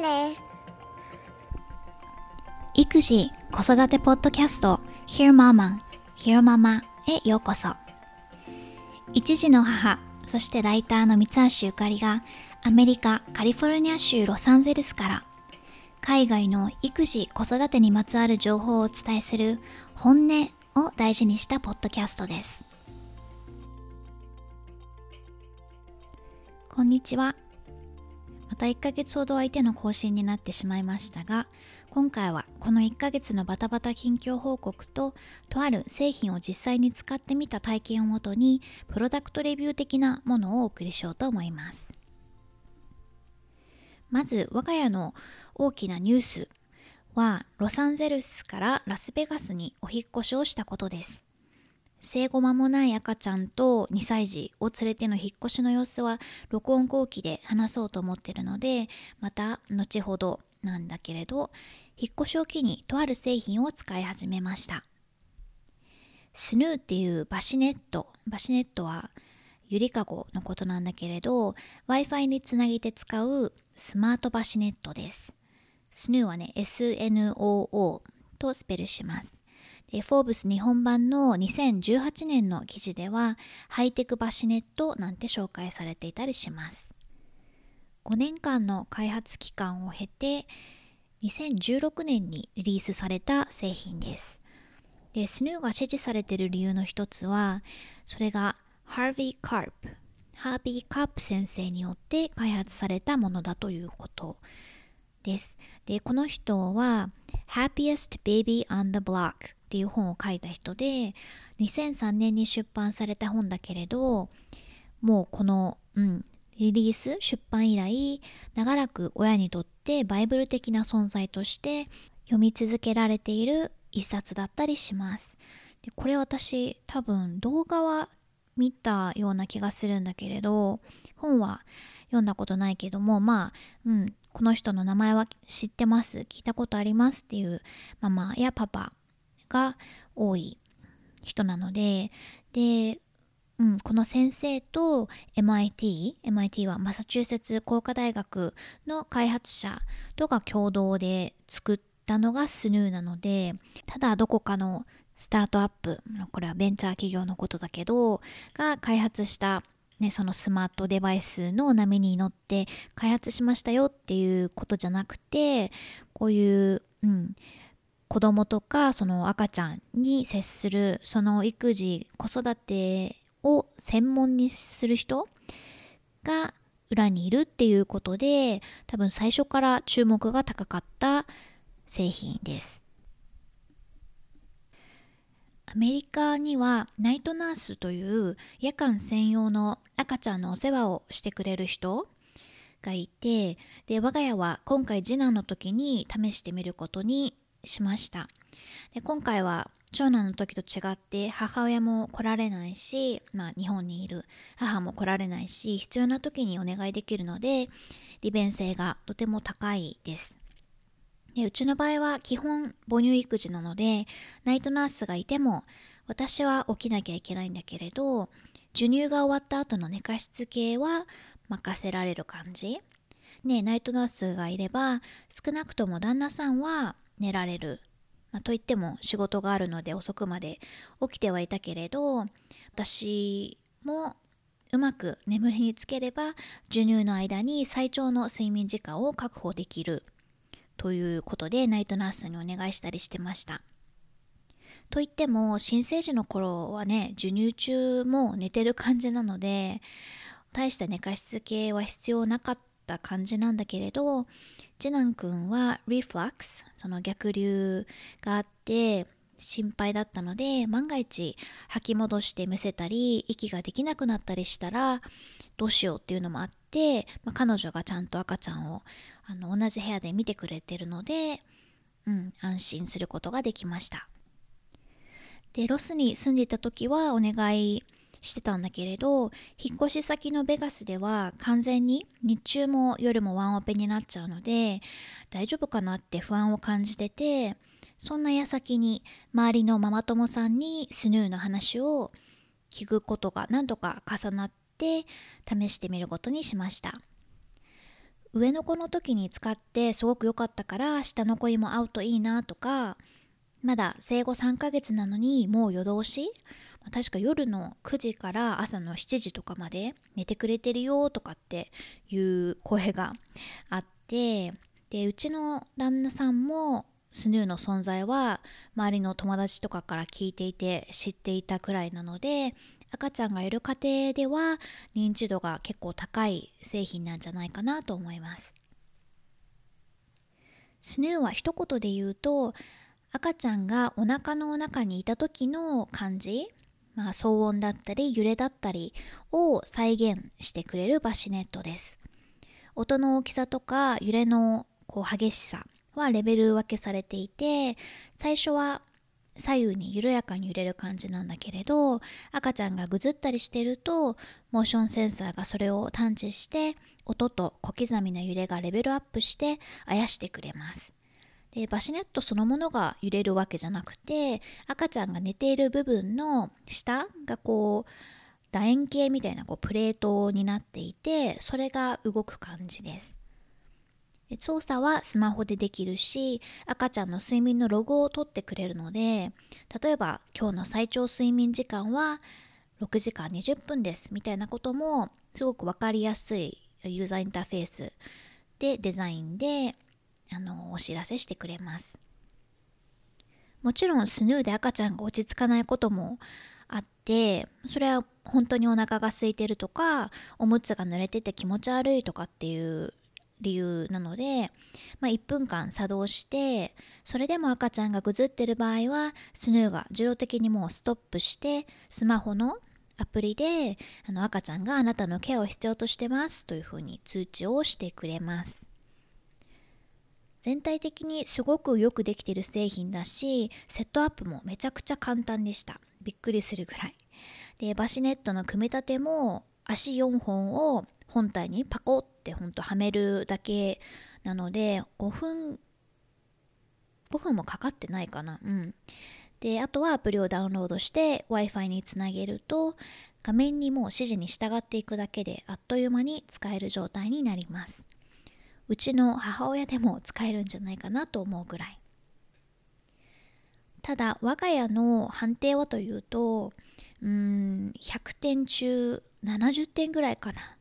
ね。育児・子育てポッドキャスト Hear Mama Hear Mama へようこそ。一児の母そしてライターの三橋ゆかりがアメリカ・カリフォルニア州ロサンゼルスから海外の育児・子育てにまつわる情報をお伝えする本音を大事にしたポッドキャストです。こんにちは。た1ヶ月ほど相手の更新になってしまいましたが今回はこの1ヶ月のバタバタ近況報告ととある製品を実際に使ってみた体験をもとにプロダクトレビュー的なものをお送りしようと思います。まず我が家の大きなニュースはロサンゼルスからラスベガスにお引越しをしたことです。生後間もない赤ちゃんと2歳児を連れての引っ越しの様子は録音後期で話そうと思ってるのでまた後ほどなんだけれど引っ越しを機にとある製品を使い始めました。スヌーっていうバシネットバシネットはゆりかごのことなんだけれど Wi-Fi につなげて使うスマートバシネットです。スヌーはね SNOO とスペルします。でフォーブス日本版の2018年の記事ではハイテクバシネットなんて紹介されていたりします5年間の開発期間を経て2016年にリリースされた製品です。で、スヌーが支持されている理由の一つは、それがハービー・カープ、ハービー・カープ先生によって開発されたものだということです。で、この人は Happiest Baby on the Block っていう本を書いた人で、2003年に出版された本だけれど、もうこの、うん、リリース出版以来長らく親にとってバイブル的な存在として読み続けられている一冊だったりします。でこれ私多分動画は見たような気がするんだけれど本は読んだことないけどもまあうんこの人の名前は知ってます聞いたことありますっていうママやパパが多い人なのででうん、この先生と MIT、MIT はマサチューセッツ工科大学の開発者とが共同で作ったのがスヌーなので、ただどこかのスタートアップ、これはベンチャー企業のことだけど、が開発したね、そのスマートデバイスの波に乗って開発しましたよっていうことじゃなくて、こういう、うん、子供とかその赤ちゃんに接するその育児子育てを専門にする人が裏にいるっていうことで多分最初から注目が高かった製品です。アメリカにはナイトナースという夜間専用の赤ちゃんのお世話をしてくれる人がいてで我が家は今回次男の時に試してみることにしました。で今回は長男の時と違って母親も来られないし、まあ、日本にいる母も来られないし必要な時にお願いできるので利便性がとても高いです。でうちの場合は基本母乳育児なのでナイトナースがいても私は起きなきゃいけないんだけれど授乳が終わった後の寝かしつけは任せられる感じ。ねナイトナースがいれば少なくとも旦那さんは寝られるまあ、といっても仕事があるので遅くまで起きてはいたけれど私もうまく眠りにつければ授乳の間に最長の睡眠時間を確保できるということでナイトナースにお願いしたりしてました。といっても新生児の頃はね授乳中も寝てる感じなので大した寝かしつけは必要なかった感じなんだけれど次男くんはリフラックスその逆流があって心配だったので万が一吐き戻してむせたり息ができなくなったりしたらどうしようっていうのもあって、まあ、彼女がちゃんと赤ちゃんをあの同じ部屋で見てくれてるので、うん、安心することができました。でロスに住んでいた時はお願いしてたんだけれど引っ越し先のベガスでは完全に日中も夜もワンオペになっちゃうので大丈夫かなって不安を感じててそんな矢先に周りのママ友さんにスヌーの話を聞くことが何度か重なって試してみることにしました。上の子の時に使ってすごく良かったから下の子にも合うといいなとかまだ生後3ヶ月なのにもう夜通し確か夜の9時から朝の7時とかまで寝てくれてるよとかっていう声があってでうちの旦那さんもスヌーの存在は周りの友達とかから聞いていて知っていたくらいなので赤ちゃんがいる家庭では認知度が結構高い製品なんじゃないかなと思います。スヌーは一言で言うと赤ちゃんがお腹の中にいた時の感じ、まあ、騒音だったり揺れだったりを再現してくれるバシネットです。音の大きさとか揺れのこう激しさはレベル分けされていて最初は左右に緩やかに揺れる感じなんだけれど赤ちゃんがぐずったりしてるとモーションセンサーがそれを探知して音と小刻みな揺れがレベルアップしてあやしてくれます。でバシネットそのものが揺れるわけじゃなくて赤ちゃんが寝ている部分の下がこう楕円形みたいなこうプレートになっていてそれが動く感じです。操作はスマホでできるし赤ちゃんの睡眠のログを取ってくれるので例えば今日の最長睡眠時間は6時間20分ですみたいなこともすごく分かりやすいユーザーインターフェースでデザインであのお知らせしてくれます。もちろんスヌーで赤ちゃんが落ち着かないこともあってそれは本当にお腹が空いてるとかおむつが濡れてて気持ち悪いとかっていう理由なので、まあ、1分間作動してそれでも赤ちゃんがぐずってる場合はスヌーが自動的にもうストップしてスマホのアプリであの赤ちゃんがあなたのケアを必要としてますというふうに通知をしてくれます。全体的にすごくよくできてる製品だしセットアップもめちゃくちゃ簡単でした。びっくりするぐらい。でバシネットの組み立ても足4本を本体にパコってほんとはめるだけなので5分5分もかかってないかな。うん。であとはアプリをダウンロードして Wi-Fi につなげると画面にもう指示に従っていくだけであっという間に使える状態になります。うちの母親でも使えるんじゃないかなと思うぐらい。ただ我が家の判定はというとうん100点中70点ぐらいかな。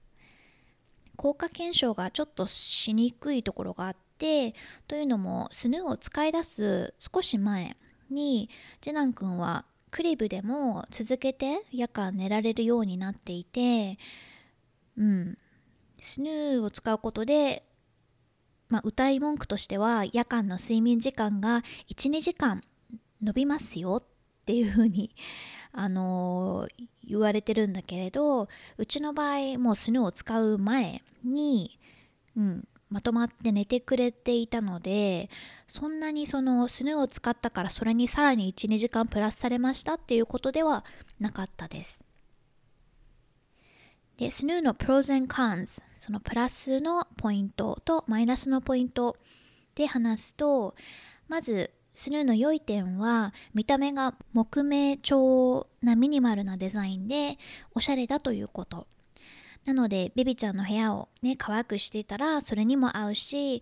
効果検証がちょっとしにくいところがあってというのもスヌーを使い出す少し前に次男くんはクリブでも続けて夜間寝られるようになっていてうんスヌーを使うことで、まあ、歌い文句としては夜間の睡眠時間が12時間伸びますよっていうふうに あのー、言われてるんだけれどうちの場合もうスヌーを使う前に、うん、まとまって寝てくれていたのでそんなにそのスヌーを使ったからそれにさらに12時間プラスされましたっていうことではなかったです。でスヌーのプロゼンカンズそのプラスのポイントとマイナスのポイントで話すとまずスヌーの良い点は見た目が木目調なミニマルなデザインでおしゃれだということ。なのでベビちゃんの部屋をね可愛くしていたらそれにも合うし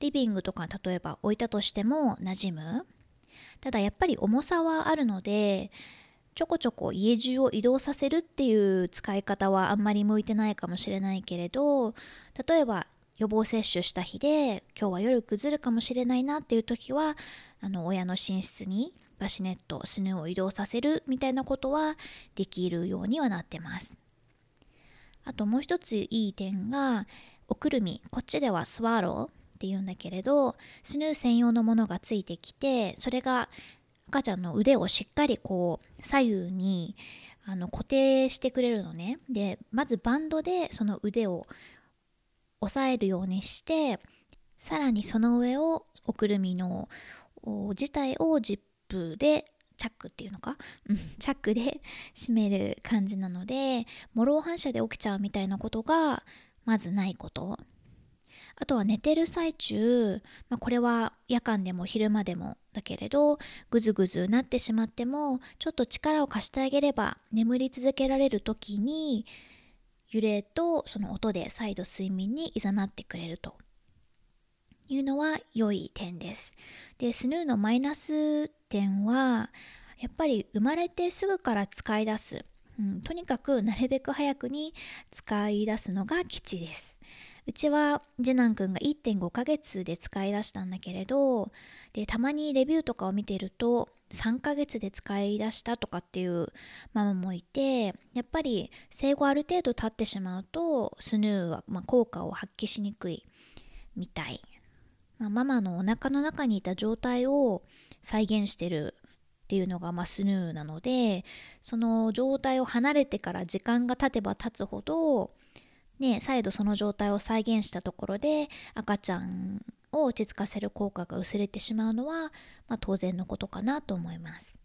リビングとか例えば置いたとしても馴染む。ただやっぱり重さはあるのでちょこちょこ家中を移動させるっていう使い方はあんまり向いてないかもしれないけれど例えば予防接種した日で今日は夜崩るかもしれないなっていう時はあの親の寝室にバシネットスヌーを移動させるみたいなことはできるようにはなってます。あともう一ついい点がおくるみこっちではスワローっていうんだけれどスヌー専用のものがついてきてそれが赤ちゃんの腕をしっかりこう左右にあの固定してくれるのね。でまずバンドでその腕を押さえるようにしてさらにその上をおくるみの自体をジップでチャックっていうのか、うん、チャックで 閉める感じなのでモロ反射で起きちゃうみたいなことがまずないこと。あとは寝てる最中、まあ、これは夜間でも昼間でもだけれどぐずぐずなってしまってもちょっと力を貸してあげれば眠り続けられる時に揺れとその音で再度睡眠に誘ってくれるというのは良い点です。で、スヌーのマイナス点はやっぱり生まれてすぐから使い出す、うん、とにかくなるべく早くに使い出すのが基地です。うちは次男くんが1.5ヶ月で使い出したんだけれどでたまにレビューとかを見てると3ヶ月で使い出したとかっていうママもいてやっぱり生後ある程度経ってしまうとスヌーはま効果を発揮しにくいみたい、まあ、ママのお腹の中にいた状態を再現してるっていうのがまスヌーなのでその状態を離れてから時間が経てば経つほどね、再度その状態を再現したところで赤ちゃんを落ち着かせる効果が薄れてしまうのは、まあ、当然のことかなと思います。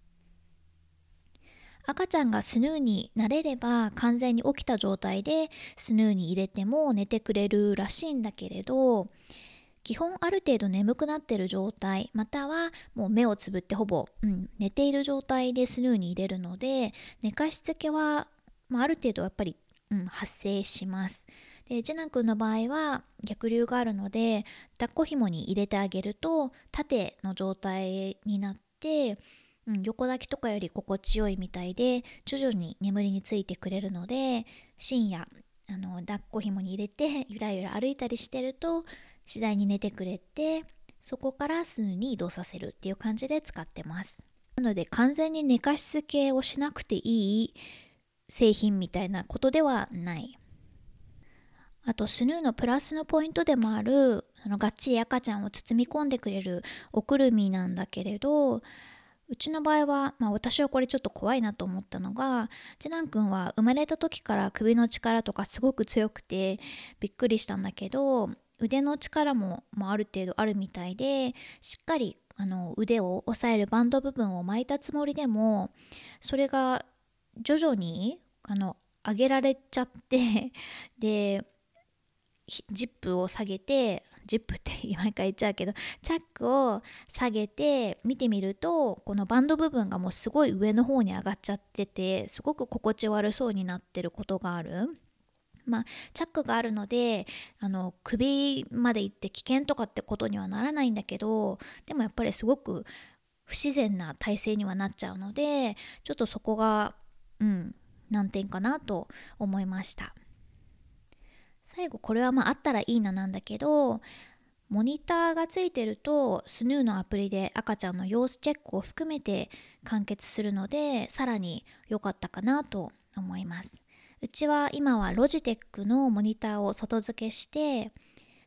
赤ちゃんがスヌーになれれば完全に起きた状態でスヌーに入れても寝てくれるらしいんだけれど基本ある程度眠くなってる状態またはもう目をつぶってほぼ、うん、寝ている状態でスヌーに入れるので寝かしつけは、まあ、ある程度やっぱりうん、発生します。で次男くんの場合は逆流があるので抱っこ紐に入れてあげると縦の状態になって、うん、横抱きとかより心地よいみたいで徐々に眠りについてくれるので深夜あの抱っこ紐に入れてゆらゆら歩いたりしてると次第に寝てくれてそこからすぐに移動させるっていう感じで使ってますなので完全に寝かしつけをしなくていい製品みたいなことではない。あとスヌーのプラスのポイントでもあるそのがっちり赤ちゃんを包み込んでくれるおくるみなんだけれどうちの場合は、まあ、私はこれちょっと怖いなと思ったのが次男くんは生まれた時から首の力とかすごく強くてびっくりしたんだけど腕の力も、まあ、ある程度あるみたいでしっかりあの腕を押さえるバンド部分を巻いたつもりでもそれが徐々にあの上げられちゃって でジップを下げてジップって毎回言っちゃうけどチャックを下げて見てみるとこのバンド部分がもうすごい上の方に上がっちゃっててすごく心地悪そうになってることがある。まあ、チャックがあるのであの首まで行って危険とかってことにはならないんだけどでもやっぱりすごく不自然な体勢にはなっちゃうのでちょっとそこがうん難点かなと思いました。最後これはまああったらいいななんだけどモニターがついてるとスヌーのアプリで赤ちゃんの様子チェックを含めて完結するのでさらに良かったかなと思います。うちは今はロジテックのモニターを外付けして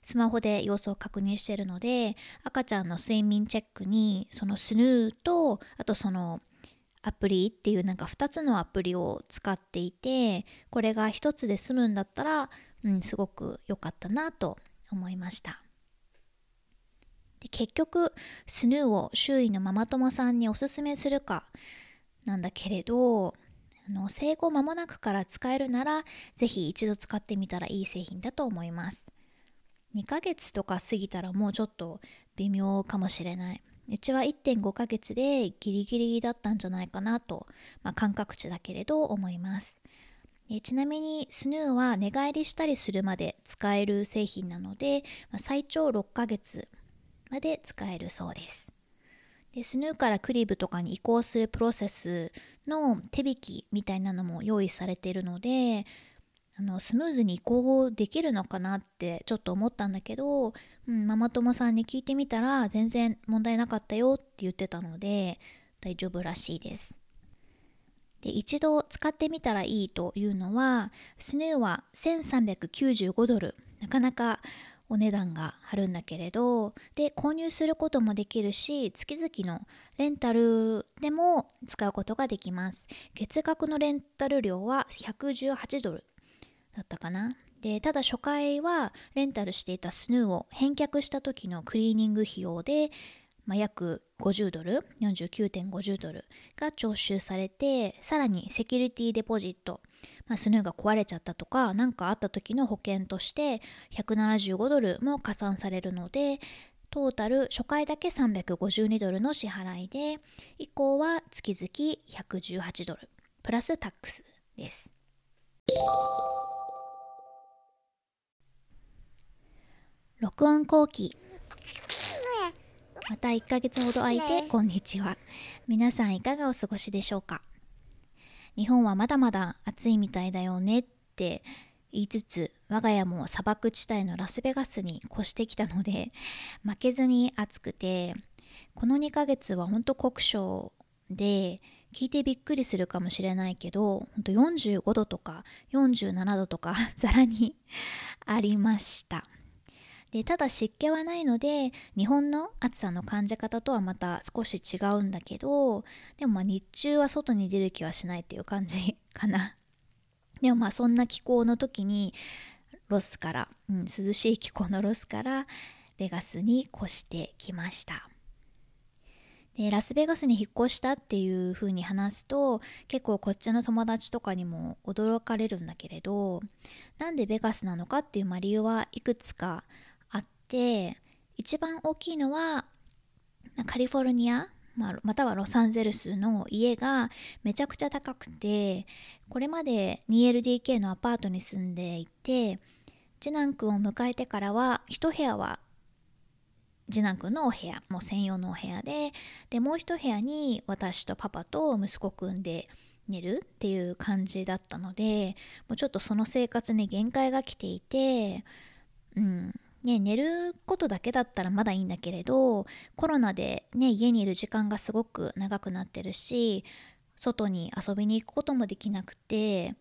スマホで様子を確認してるので赤ちゃんの睡眠チェックにそのスヌーとあとそのアプリっていうなんか2つのアプリを使っていてこれが1つで済むんだったら、うん、すごく良かったなと思いました。で結局スヌーを周囲のママ友さんにおすすめするかなんだけれどあの生後間もなくから使えるなら是非一度使ってみたらいい製品だと思います。2ヶ月とか過ぎたらもうちょっと微妙かもしれない。うちは1.5ヶ月でギリギリだったんじゃないかなと、まあ、感覚値だけれど思います。ちなみにスヌーは寝返りしたりするまで使える製品なので、まあ、最長6ヶ月まで使えるそうです。でスヌーからクリブとかに移行するプロセスの手引きみたいなのも用意されているのであのスムーズに移行できるのかなってちょっと思ったんだけど、うん、ママ友さんに聞いてみたら全然問題なかったよって言ってたので大丈夫らしいです。で一度使ってみたらいいというのはスヌーは1395ドル。なかなかお値段が張るんだけれどで購入することもできるし月々のレンタルでも使うことができます。月額のレンタル料は118ドル。だったかなでただ初回はレンタルしていたスヌーを返却した時のクリーニング費用で、まあ、約50ドル49.50ドルが徴収されてさらにセキュリティデポジット、まあ、スヌーが壊れちゃったとか何かあった時の保険として175ドルも加算されるのでトータル初回だけ352ドルの支払いで以降は月々118ドルプラスタックスです。録音後期。また1ヶ月ほど空いてこんにちは。皆さんいかがお過ごしでしょうか？日本はまだまだ暑いみたいだよねって言いつつ我が家も砂漠地帯のラスベガスに越してきたので負けずに暑くてこの2ヶ月はほんと酷暑で聞いてびっくりするかもしれないけどほんと45度とか47度とか ざらにありましたでただ湿気はないので日本の暑さの感じ方とはまた少し違うんだけどでもまあ日中は外に出る気はしないっていう感じ かな。でもまあそんな気候の時にロスから、うん、涼しい気候のロスからベガスに越してきました。でラスベガスに引っ越したっていう風に話すと結構こっちの友達とかにも驚かれるんだけれどなんでベガスなのかっていうまあ理由はいくつかあって一番大きいのはカリフォルニアま、たはロサンゼルスの家がめちゃくちゃ高くてこれまで 2LDK のアパートに住んでいて次男くんを迎えてからは1部屋は次男くんのお部屋もう専用のお部屋ででもう一部屋に私とパパと息子くんで寝るっていう感じだったのでもうちょっとその生活に限界が来ていてうん。ね、寝ることだけだったらまだいいんだけれどコロナで、ね、家にいる時間がすごく長くなってるし外に遊びに行くこともできなくて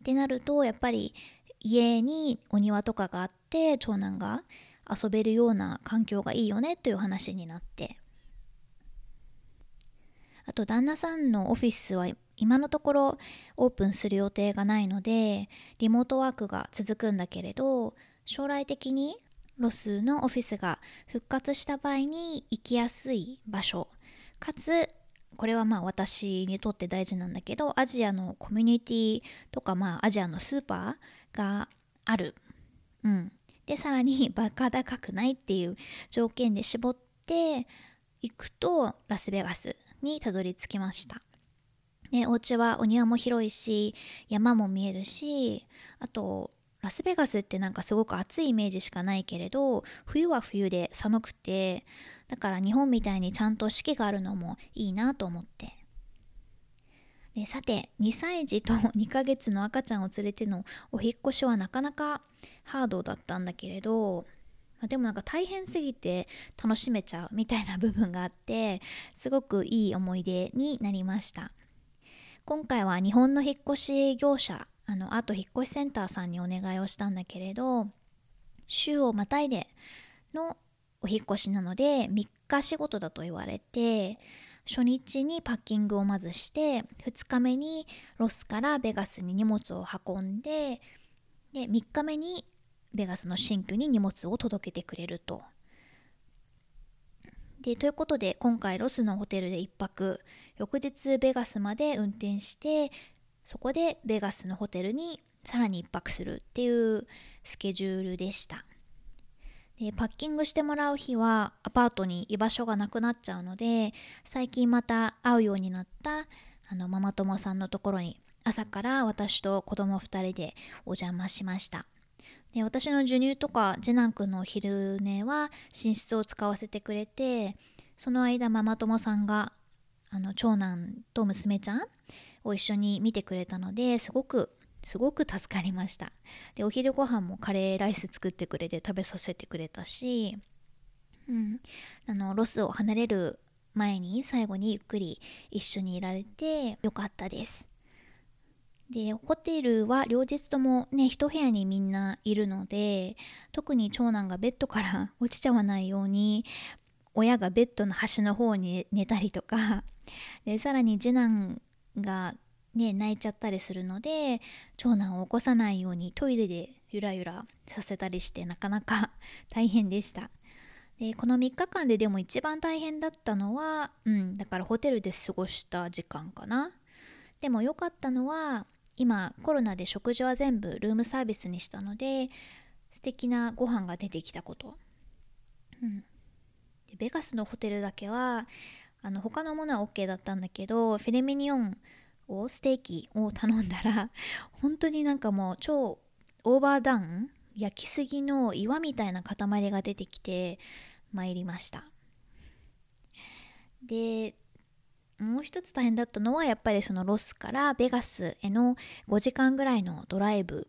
ってなるとやっぱり家にお庭とかがあって長男が遊べるような環境がいいよねという話になって。あと旦那さんのオフィスは今のところオープンする予定がないのでリモートワークが続くんだけれど将来的にロスのオフィスが復活した場合に行きやすい場所。かつこれはまあ私にとって大事なんだけどアジアのコミュニティとかまあアジアのスーパーがある、うん、でさらに バカ高くないっていう条件で絞っていくとラスベガスにたどり着きました。でお家はお庭も広いし山も見えるしあとラスベガスってなんかすごく暑いイメージしかないけれど冬は冬で寒くてだから日本みたいにちゃんと四季があるのもいいなと思って。でさて2歳児と2ヶ月の赤ちゃんを連れてのお引越しはなかなかハードだったんだけれどでもなんか大変すぎて楽しめちゃうみたいな部分があってすごくいい思い出になりました。今回は日本の引っ越し業者あのあと引っ越しセンターさんにお願いをしたんだけれど週をまたいでのお引越しなので3日仕事だと言われて初日にパッキングをまずして2日目にロスからベガスに荷物を運んでで3日目にベガスの新居に荷物を届けてくれると。でということで今回ロスのホテルで1泊翌日ベガスまで運転してそこでベガスのホテルにさらに1泊するっていうスケジュールでした。でパッキングしてもらう日はアパートに居場所がなくなっちゃうので最近また会うようになったあのママ友さんのところに朝から私と子供2人でお邪魔しました。で私の授乳とか次男くんのお昼寝は寝室を使わせてくれてその間ママ友さんがあの長男と娘ちゃんを一緒に見てくれたのですごくすごく助かりました。でお昼ご飯もカレーライス作ってくれて食べさせてくれたし、うん、あのロスを離れる前に最後にゆっくり一緒にいられてよかったです。でホテルは両日ともね一部屋にみんないるので特に長男がベッドから 落ちちゃわないように親がベッドの端の方に寝たりとかでさらに次男がね泣いちゃったりするので長男を起こさないようにトイレでゆらゆらさせたりしてなかなか 大変でした。でこの3日間ででも一番大変だったのはうんだからホテルで過ごした時間かな。でも良かったのは今コロナで食事は全部ルームサービスにしたので素敵なご飯が出てきたこと、うん、でベガスのホテルだけはあの他のものは OK だったんだけどフィレミニオンをステーキを頼んだら 本当になんかもう超オーバーダウン焼きすぎの岩みたいな塊が出てきてまいりました。でもう一つ大変だったのはやっぱりそのロスからベガスへの5時間ぐらいのドライブ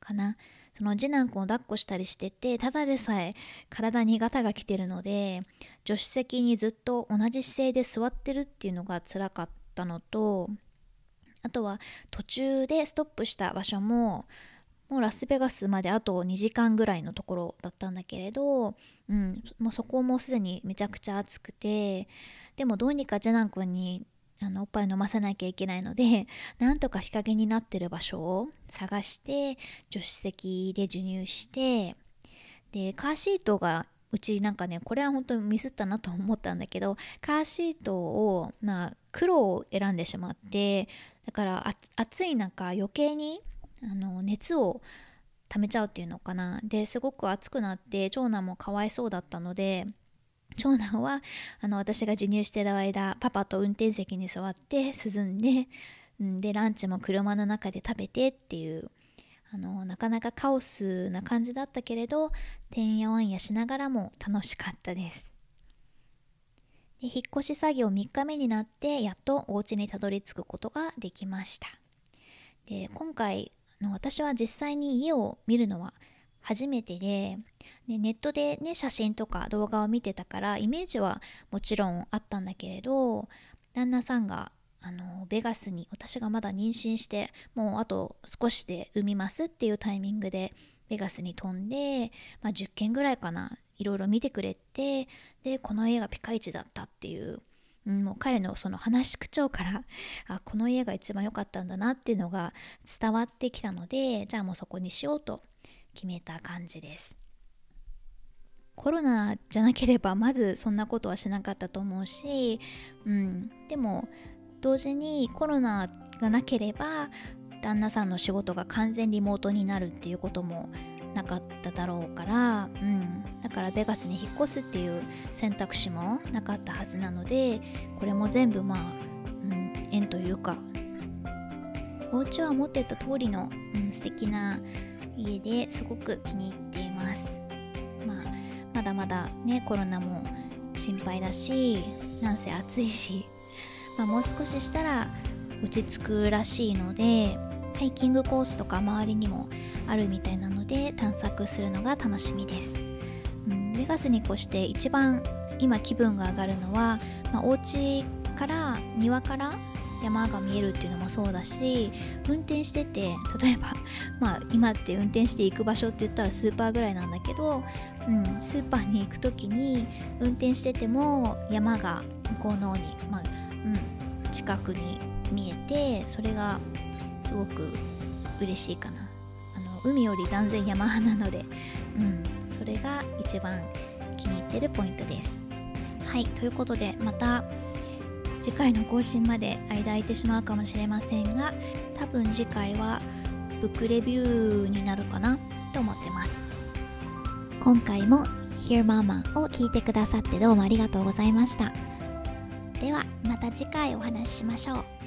かな。その次男君を抱っこしたりしててただでさえ体にガタが来てるので助手席にずっと同じ姿勢で座ってるっていうのが辛かったのとあとは途中でストップした場所ももうラスベガスまであと2時間ぐらいのところだったんだけれど、うん、もうそこもすでにめちゃくちゃ暑くてでもどうにか次男君にあのおっぱい飲ませなきゃいけないので なんとか日陰になってる場所を探して助手席で授乳してでカーシートがうちなんかねこれは本当にミスったなと思ったんだけどカーシートをまあ黒を選んでしまってだから暑い中余計にあの熱を溜めちゃうっていうのかな。ですごく暑くなって長男もかわいそうだったので長男はあの私が授乳してる間パパと運転席に座って涼んで、うん、でランチも車の中で食べてっていうあのなかなかカオスな感じだったけれどてんやわんやしながらも楽しかったです。で引っ越し作業3日目になってやっとお家にたどり着くことができました。で今回の私は実際に家を見るのは初めてででネットでね写真とか動画を見てたからイメージはもちろんあったんだけれど旦那さんがあのベガスに私がまだ妊娠してもうあと少しで産みますっていうタイミングでベガスに飛んで、まあ、10件ぐらいかないろいろ見てくれてでこの家がピカイチだったっていう、もう彼のその話し口調からあこの家が一番良かったんだなっていうのが伝わってきたのでじゃあもうそこにしようと決めた感じです。コロナじゃなければまずそんなことはしなかったと思うし、うん、でも同時にコロナがなければ旦那さんの仕事が完全リモートになるっていうこともなかっただろうから、うん、だからベガスに引っ越すっていう選択肢もなかったはずなのでこれも全部まあ、うん、縁というかお家は持ってた通りの、うん、素敵な家ですごく気に入っています、まあ、まだまだねコロナも心配だしなんせ暑いし、まあ、もう少ししたら落ち着くらしいのでハイキングコースとか周りにもあるみたいなので探索するのが楽しみです、うん、ベガスに越して一番今気分が上がるのは、まあ、お家から庭から山が見えるっていうのもそうだし運転してて例えば、まあ、今って運転して行く場所って言ったらスーパーぐらいなんだけど、うん、スーパーに行く時に運転してても山が向こうの方に、まあうん、近くに見えてそれがすごく嬉しいかな。あの海より断然山派なので、うん、それが一番気に入ってるポイントです。はいということでまた次回の更新まで間空いてしまうかもしれませんが多分次回はブックレビューになるかなと思ってます。今回も Hear Mama を聞いてくださってどうもありがとうございました。ではまた次回お話ししましょう。